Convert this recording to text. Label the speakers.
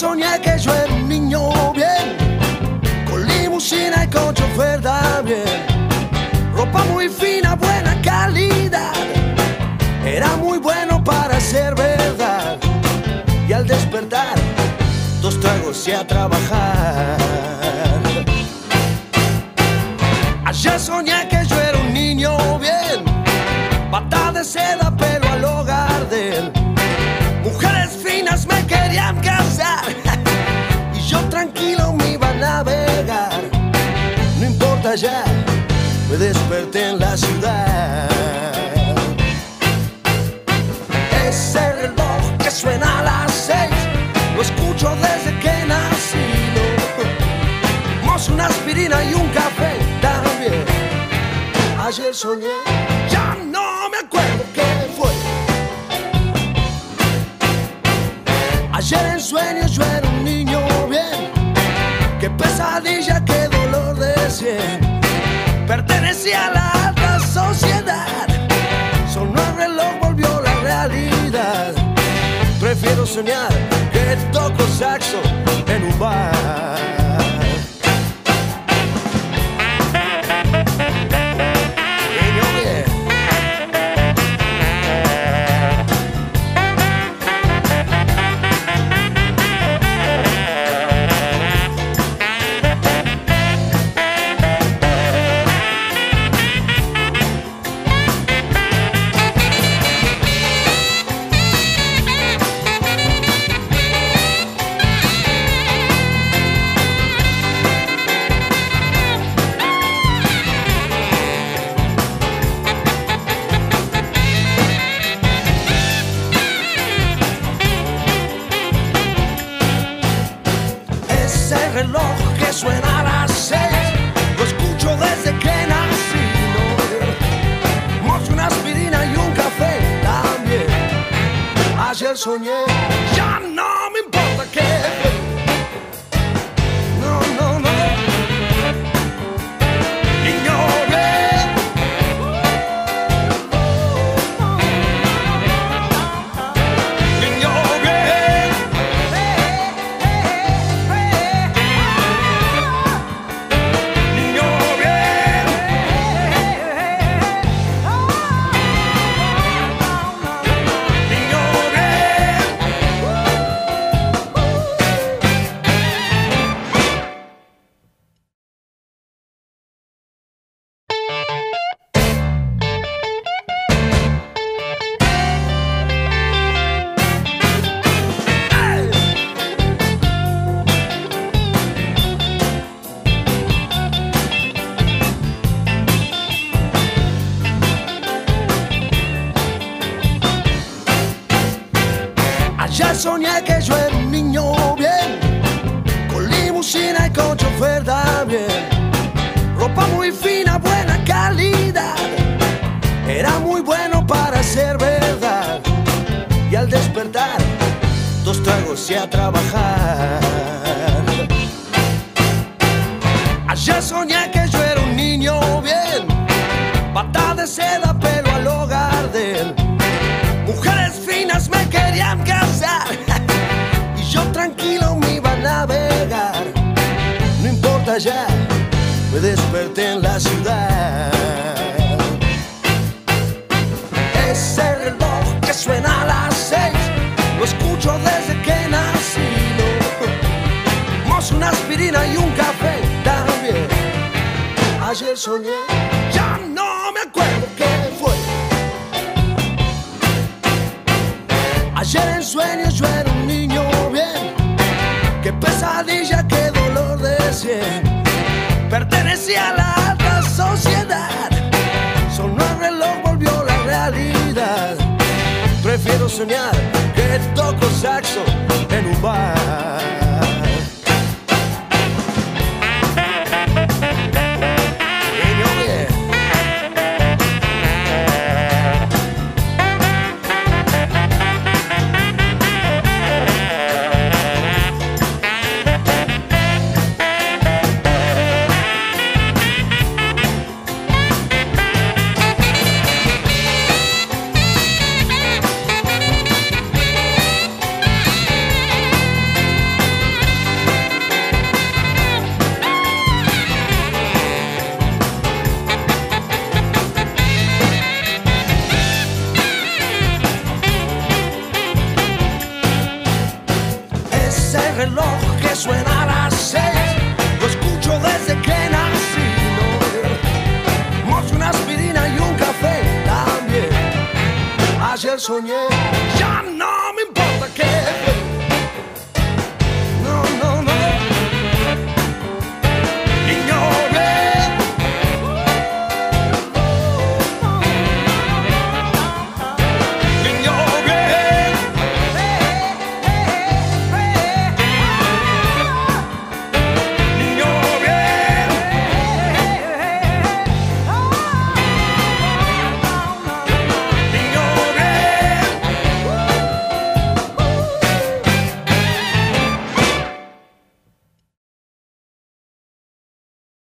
Speaker 1: soñé que yo era un niño bien, con limusina y con chofer también. Ropa muy fina, buena calidad, era muy bueno para ser verdad. Y al despertar, dos tragos y a trabajar. Ayer soñé que yo era un niño bien, bata de seda, me desperté en la ciudad. Ese reloj que suena a las seis, lo escucho desde que nací. Mozo, una aspirina y un café también. Ayer soñé, ya no me acuerdo qué fue. Ayer en sueños yo era un niño bien. Qué pesadilla, cien. Pertenecía a la alta sociedad. Sonó el reloj, volvió la realidad. Prefiero soñar que toco saxo Ayer soñé, que yo era un niño bien, con limusina y con chofer también. Ropa muy fina, buena calidad, era muy bueno para ser verdad. Y al despertar, dos tragos y a trabajar. Ayer soñé que yo era un niño bien, bata de seda, pelo al hogar de él. Mujeres finas me querían casar importa ya, me desperté en la ciudad. Ese reloj que suena a las seis, lo escucho desde que nací. ¿no? Una aspirina y un café también. Ayer soñé, ya no me acuerdo qué fue. Ayer en sueños yo era un niño bien. Qué pesadilla, qué dolor de cien. Pertenecía a la alta sociedad. Sonó el reloj, volvió la realidad. Prefiero soñar que toco saxo en un bar. Soñé